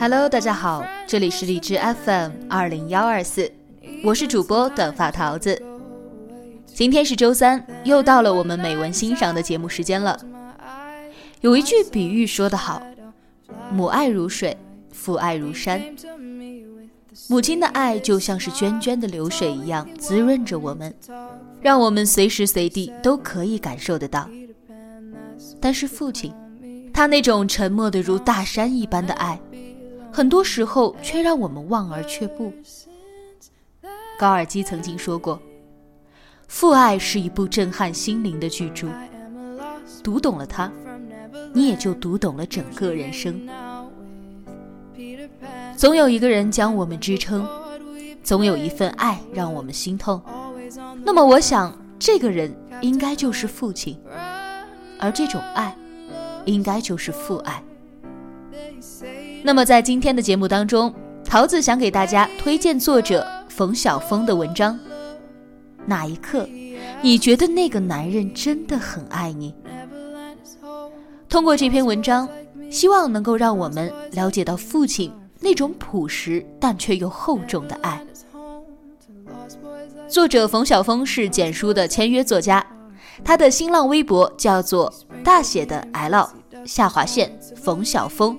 Hello，大家好，这里是荔枝 FM 二零幺二四，我是主播短发桃子。今天是周三，又到了我们美文欣赏的节目时间了。有一句比喻说得好：“母爱如水，父爱如山。”母亲的爱就像是涓涓的流水一样，滋润着我们。让我们随时随地都可以感受得到。但是父亲，他那种沉默的如大山一般的爱，很多时候却让我们望而却步。高尔基曾经说过：“父爱是一部震撼心灵的巨著，读懂了它，你也就读懂了整个人生。”总有一个人将我们支撑，总有一份爱让我们心痛。那么，我想，这个人应该就是父亲，而这种爱，应该就是父爱。那么，在今天的节目当中，桃子想给大家推荐作者冯晓峰的文章。哪一刻，你觉得那个男人真的很爱你？通过这篇文章，希望能够让我们了解到父亲那种朴实但却又厚重的爱。作者冯晓峰是简书的签约作家，他的新浪微博叫做大写的 L 下划线冯晓峰，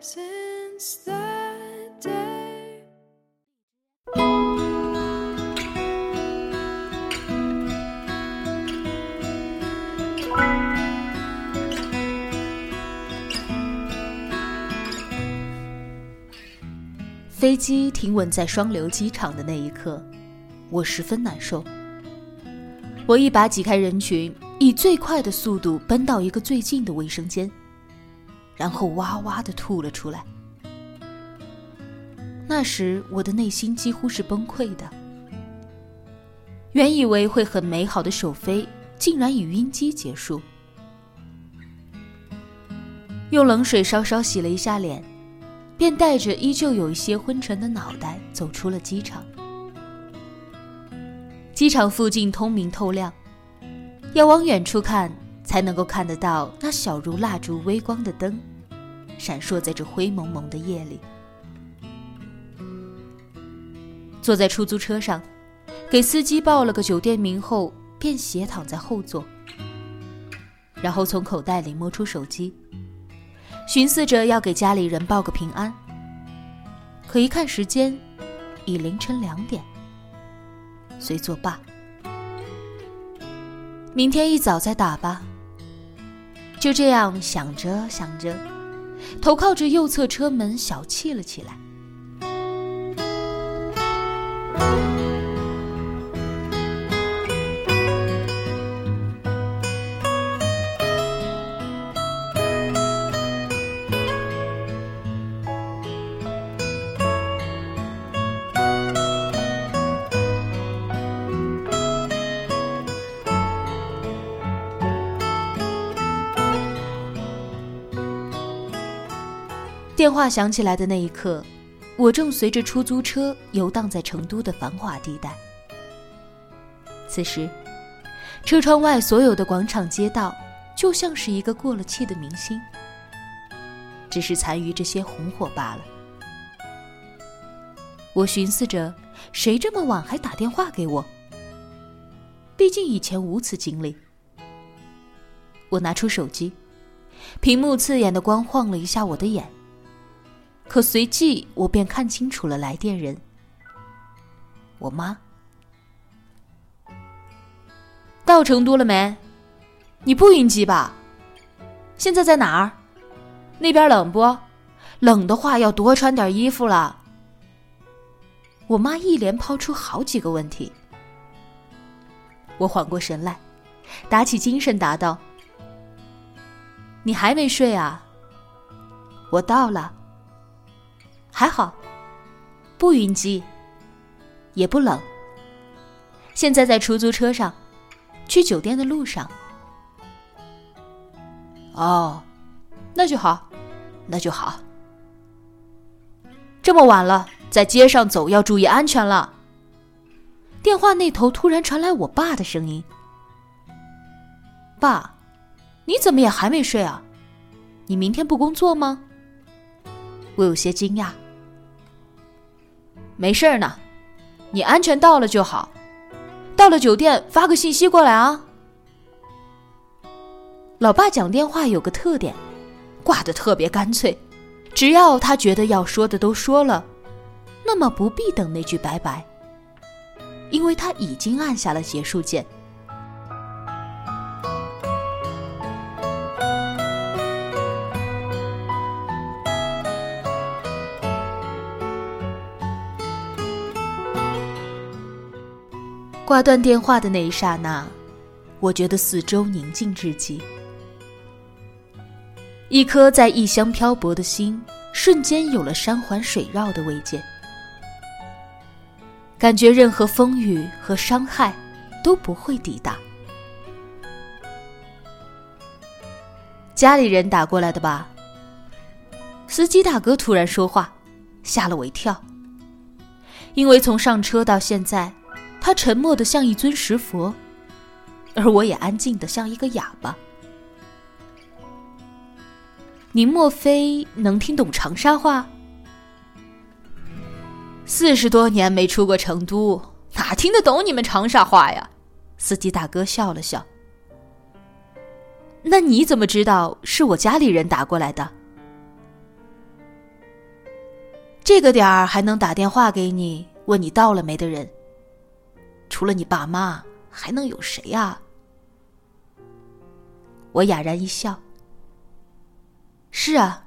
since that day. 飞机停稳在双流机场的那一刻。我十分难受，我一把挤开人群，以最快的速度奔到一个最近的卫生间，然后哇哇的吐了出来。那时我的内心几乎是崩溃的，原以为会很美好的首飞，竟然以晕机结束。用冷水稍稍洗了一下脸，便带着依旧有一些昏沉的脑袋走出了机场。机场附近通明透亮，要往远处看才能够看得到那小如蜡烛微光的灯，闪烁在这灰蒙蒙的夜里。坐在出租车上，给司机报了个酒店名后，便斜躺在后座，然后从口袋里摸出手机，寻思着要给家里人报个平安。可一看时间，已凌晨两点。遂作罢，明天一早再打吧。就这样想着想着，头靠着右侧车门，小憩了起来。电话响起来的那一刻，我正随着出租车游荡在成都的繁华地带。此时，车窗外所有的广场街道，就像是一个过了气的明星，只是残余这些红火罢了。我寻思着，谁这么晚还打电话给我？毕竟以前无此经历。我拿出手机，屏幕刺眼的光晃了一下我的眼，可随即我便看清楚了来电人。我妈。到成都了没？你不晕机吧？现在在哪儿？那边冷不？冷的话要多穿点衣服了。我妈一连抛出好几个问题，我缓过神来，打起精神答道：“你还没睡啊？我到了，还好，不晕机，也不冷。现在在出租车上，去酒店的路上。哦，那就好，那就好。这么晚了。”在街上走要注意安全了。电话那头突然传来我爸的声音：“爸，你怎么也还没睡啊？你明天不工作吗？”我有些惊讶。没事儿呢，你安全到了就好。到了酒店发个信息过来啊。老爸讲电话有个特点，挂的特别干脆，只要他觉得要说的都说了。那么不必等那句拜拜，因为他已经按下了结束键。挂断电话的那一刹那，我觉得四周宁静至极，一颗在异乡漂泊的心瞬间有了山环水绕的慰藉。感觉任何风雨和伤害都不会抵达。家里人打过来的吧？司机大哥突然说话，吓了我一跳。因为从上车到现在，他沉默的像一尊石佛，而我也安静的像一个哑巴。您莫非能听懂长沙话？四十多年没出过成都，哪听得懂你们长沙话呀？司机大哥笑了笑。那你怎么知道是我家里人打过来的？这个点儿还能打电话给你问你到了没的人，除了你爸妈，还能有谁啊？我哑然一笑。是啊，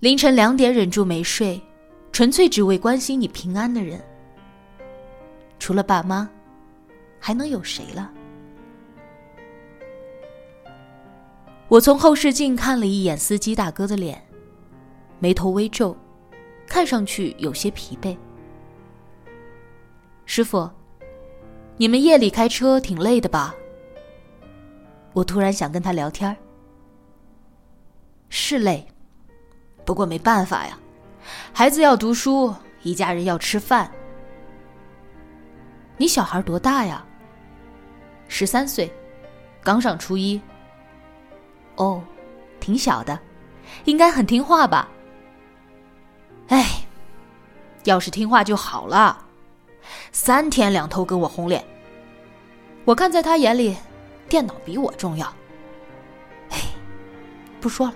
凌晨两点忍住没睡。纯粹只为关心你平安的人，除了爸妈，还能有谁了？我从后视镜看了一眼司机大哥的脸，眉头微皱，看上去有些疲惫。师傅，你们夜里开车挺累的吧？我突然想跟他聊天是累，不过没办法呀。孩子要读书，一家人要吃饭。你小孩多大呀？十三岁，刚上初一。哦，挺小的，应该很听话吧？哎，要是听话就好了。三天两头跟我红脸，我看在他眼里，电脑比我重要。哎，不说了，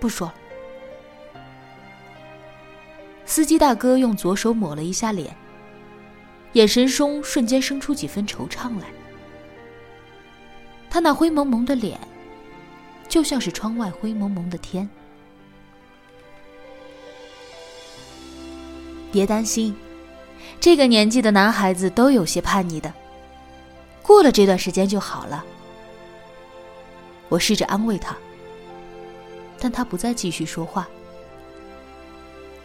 不说了。司机大哥用左手抹了一下脸，眼神中瞬间生出几分惆怅来。他那灰蒙蒙的脸，就像是窗外灰蒙蒙的天。别担心，这个年纪的男孩子都有些叛逆的，过了这段时间就好了。我试着安慰他，但他不再继续说话。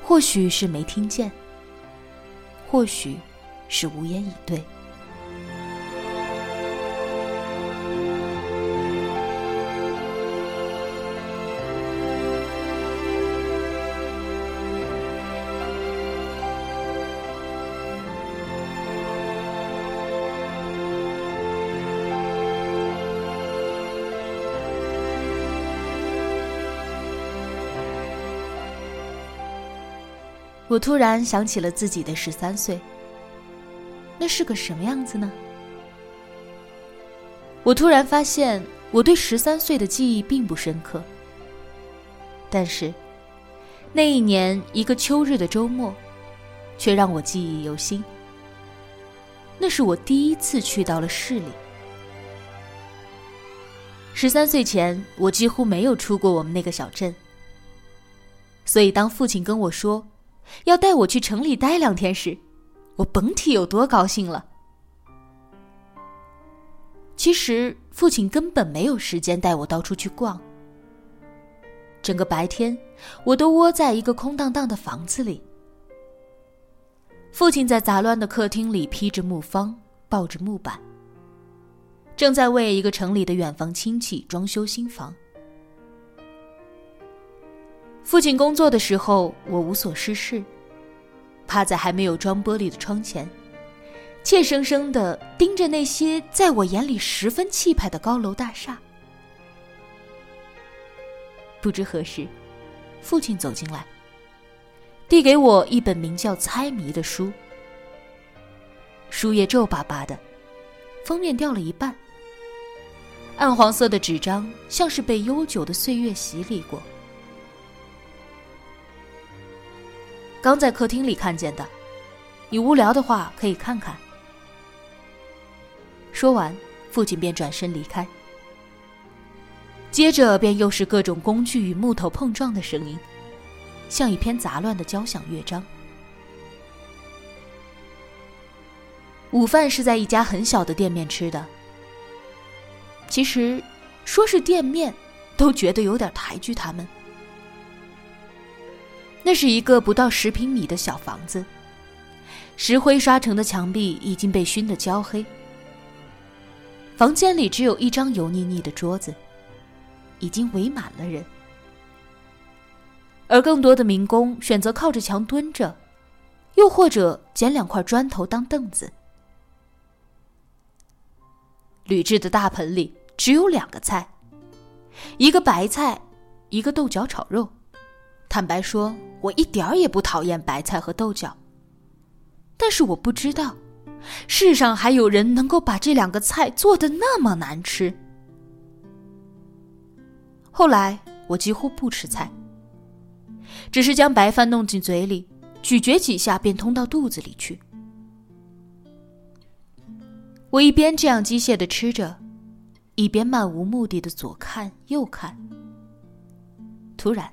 或许是没听见，或许是无言以对。我突然想起了自己的十三岁。那是个什么样子呢？我突然发现，我对十三岁的记忆并不深刻。但是，那一年一个秋日的周末，却让我记忆犹新。那是我第一次去到了市里。十三岁前，我几乎没有出过我们那个小镇，所以当父亲跟我说要带我去城里待两天时，我甭提有多高兴了。其实，父亲根本没有时间带我到处去逛。整个白天，我都窝在一个空荡荡的房子里。父亲在杂乱的客厅里披着木方，抱着木板，正在为一个城里的远房亲戚装修新房。父亲工作的时候，我无所事事，趴在还没有装玻璃的窗前，怯生生的盯着那些在我眼里十分气派的高楼大厦。不知何时，父亲走进来，递给我一本名叫《猜谜》的书。书页皱巴巴的，封面掉了一半，暗黄色的纸张像是被悠久的岁月洗礼过。刚在客厅里看见的，你无聊的话可以看看。说完，父亲便转身离开。接着便又是各种工具与木头碰撞的声音，像一篇杂乱的交响乐章。午饭是在一家很小的店面吃的。其实，说是店面，都觉得有点抬举他们。那是一个不到十平米的小房子，石灰刷成的墙壁已经被熏得焦黑。房间里只有一张油腻腻的桌子。已经围满了人，而更多的民工选择靠着墙蹲着，又或者捡两块砖头当凳子。铝制的大盆里只有两个菜，一个白菜，一个豆角炒肉。坦白说，我一点儿也不讨厌白菜和豆角，但是我不知道，世上还有人能够把这两个菜做的那么难吃。后来我几乎不吃菜，只是将白饭弄进嘴里，咀嚼几下便通到肚子里去。我一边这样机械的吃着，一边漫无目的的左看右看。突然，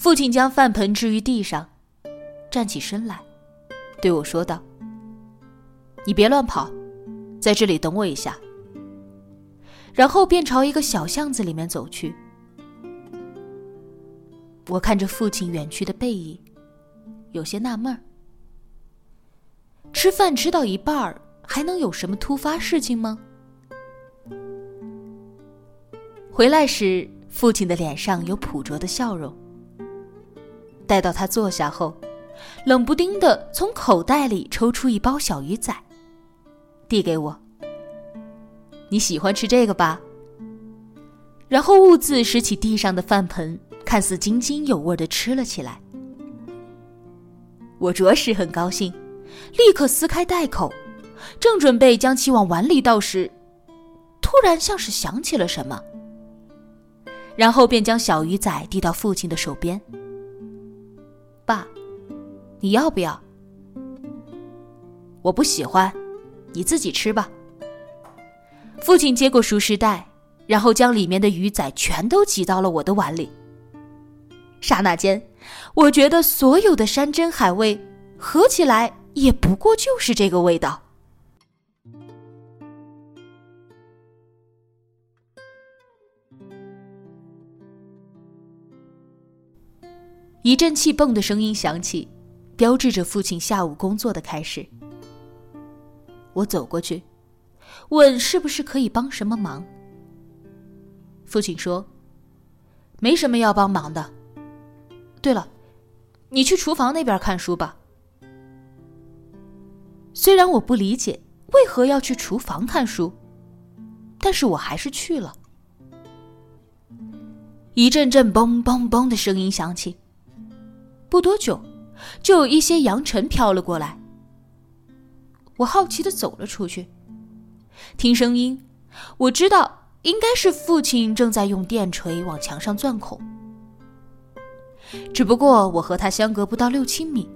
父亲将饭盆置于地上，站起身来，对我说道：“你别乱跑，在这里等我一下。”然后便朝一个小巷子里面走去。我看着父亲远去的背影，有些纳闷儿。吃饭吃到一半儿，还能有什么突发事情吗？回来时，父亲的脸上有朴拙的笑容。待到他坐下后，冷不丁的从口袋里抽出一包小鱼仔，递给我。你喜欢吃这个吧？然后兀自拾起地上的饭盆。看似津津有味的吃了起来，我着实很高兴，立刻撕开袋口，正准备将其往碗里倒时，突然像是想起了什么，然后便将小鱼仔递到父亲的手边。你要不要？我不喜欢，你自己吃吧。父亲接过熟食袋，然后将里面的鱼仔全都挤到了我的碗里。刹那间，我觉得所有的山珍海味合起来也不过就是这个味道。一阵气泵的声音响起，标志着父亲下午工作的开始。我走过去，问是不是可以帮什么忙。父亲说：“没什么要帮忙的。”对了，你去厨房那边看书吧。虽然我不理解为何要去厨房看书，但是我还是去了。一阵阵嘣嘣嘣的声音响起，不多久，就有一些扬尘飘了过来。我好奇的走了出去，听声音，我知道应该是父亲正在用电锤往墙上钻孔。只不过我和他相隔不到六七米，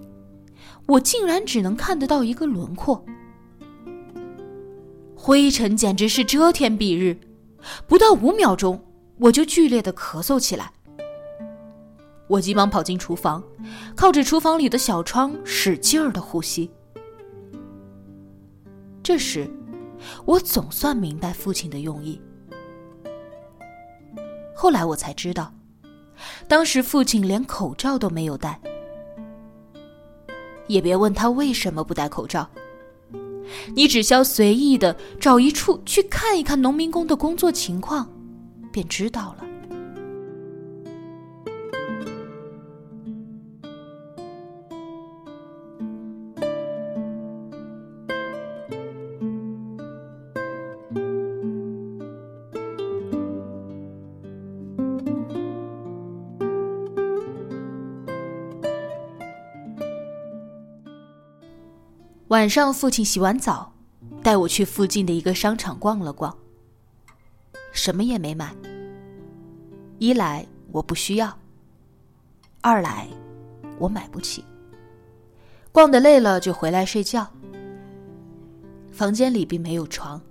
我竟然只能看得到一个轮廓。灰尘简直是遮天蔽日，不到五秒钟，我就剧烈的咳嗽起来。我急忙跑进厨房，靠着厨房里的小窗使劲儿的呼吸。这时，我总算明白父亲的用意。后来我才知道，当时父亲连口罩都没有戴。也别问他为什么不戴口罩，你只需要随意的找一处去看一看农民工的工作情况，便知道了。晚上，父亲洗完澡，带我去附近的一个商场逛了逛。什么也没买。一来我不需要，二来我买不起。逛的累了就回来睡觉。房间里并没有床，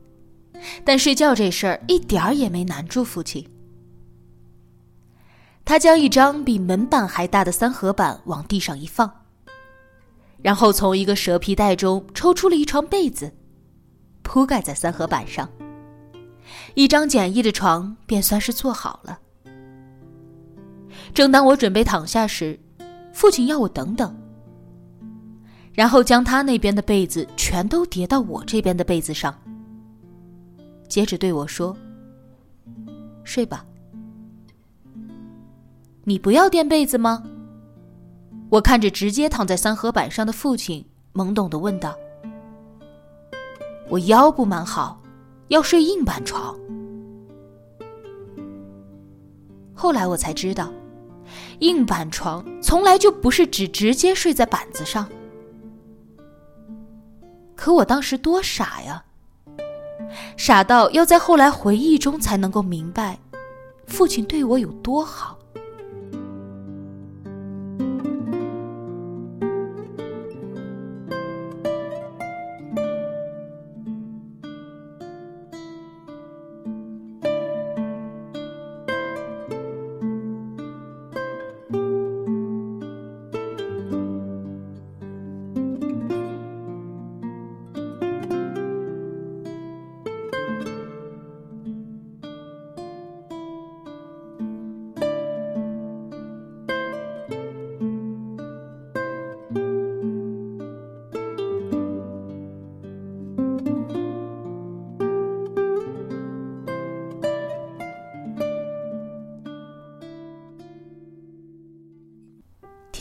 但睡觉这事儿一点儿也没难住父亲。他将一张比门板还大的三合板往地上一放。然后从一个蛇皮袋中抽出了一床被子，铺盖在三合板上。一张简易的床便算是做好了。正当我准备躺下时，父亲要我等等，然后将他那边的被子全都叠到我这边的被子上，接着对我说：“睡吧。”你不要垫被子吗？我看着直接躺在三合板上的父亲，懵懂的问道：“我腰不蛮好，要睡硬板床。”后来我才知道，硬板床从来就不是指直接睡在板子上。可我当时多傻呀，傻到要在后来回忆中才能够明白，父亲对我有多好。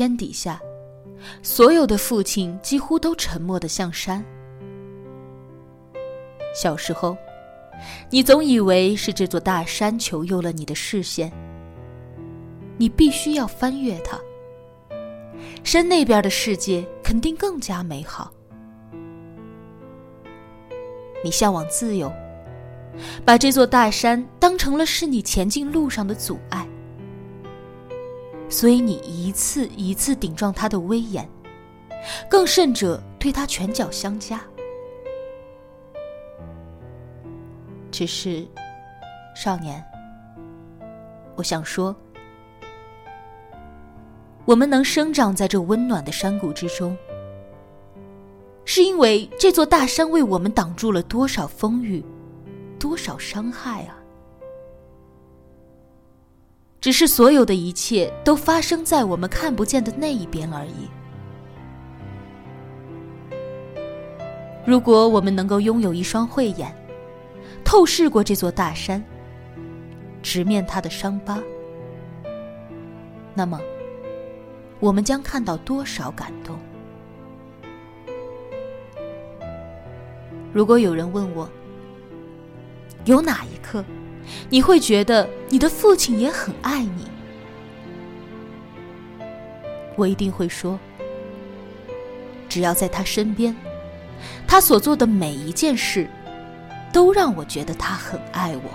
天底下，所有的父亲几乎都沉默的像山。小时候，你总以为是这座大山求佑了你的视线，你必须要翻越它。山那边的世界肯定更加美好。你向往自由，把这座大山当成了是你前进路上的阻碍。所以你一次一次顶撞他的威严，更甚者对他拳脚相加。只是，少年，我想说，我们能生长在这温暖的山谷之中，是因为这座大山为我们挡住了多少风雨，多少伤害啊！只是所有的一切都发生在我们看不见的那一边而已。如果我们能够拥有一双慧眼，透视过这座大山，直面它的伤疤，那么，我们将看到多少感动？如果有人问我，有哪一刻？你会觉得你的父亲也很爱你，我一定会说，只要在他身边，他所做的每一件事，都让我觉得他很爱我。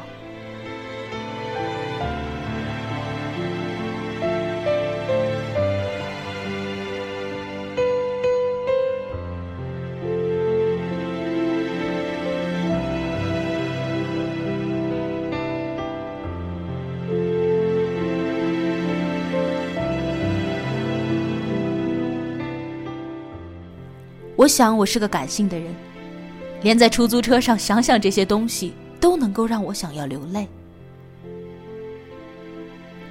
我想我是个感性的人，连在出租车上想想这些东西都能够让我想要流泪。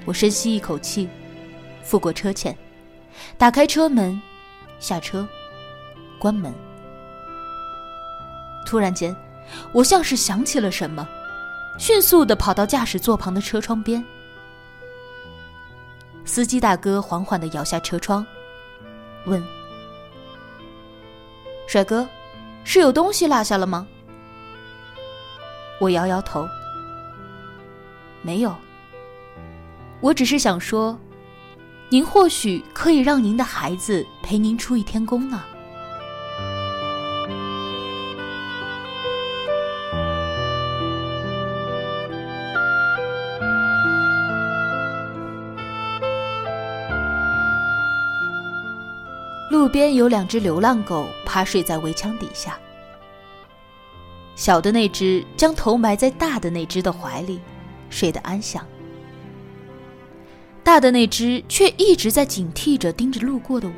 我深吸一口气，付过车钱，打开车门，下车，关门。突然间，我像是想起了什么，迅速的跑到驾驶座旁的车窗边。司机大哥缓缓的摇下车窗，问。帅哥，是有东西落下了吗？我摇摇头，没有。我只是想说，您或许可以让您的孩子陪您出一天工呢。边有两只流浪狗趴睡在围墙底下，小的那只将头埋在大的那只的怀里，睡得安详；大的那只却一直在警惕着盯着路过的我。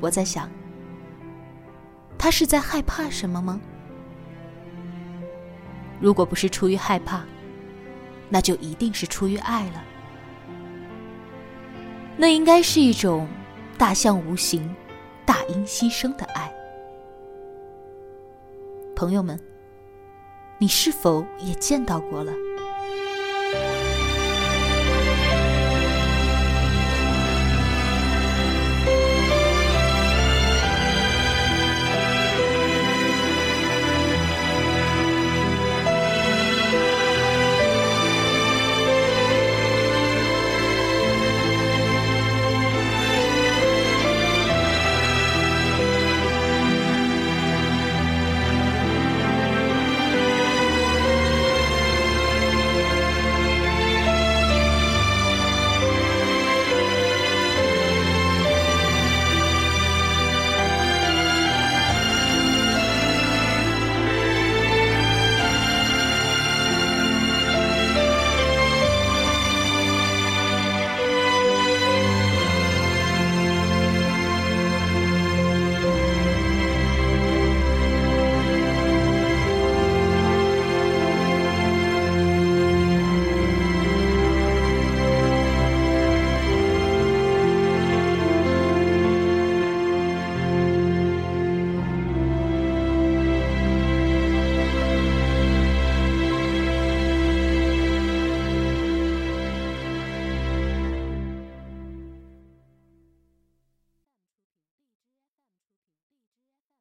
我在想，它是在害怕什么吗？如果不是出于害怕，那就一定是出于爱了。那应该是一种。大象无形，大音牺牲的爱。朋友们，你是否也见到过了？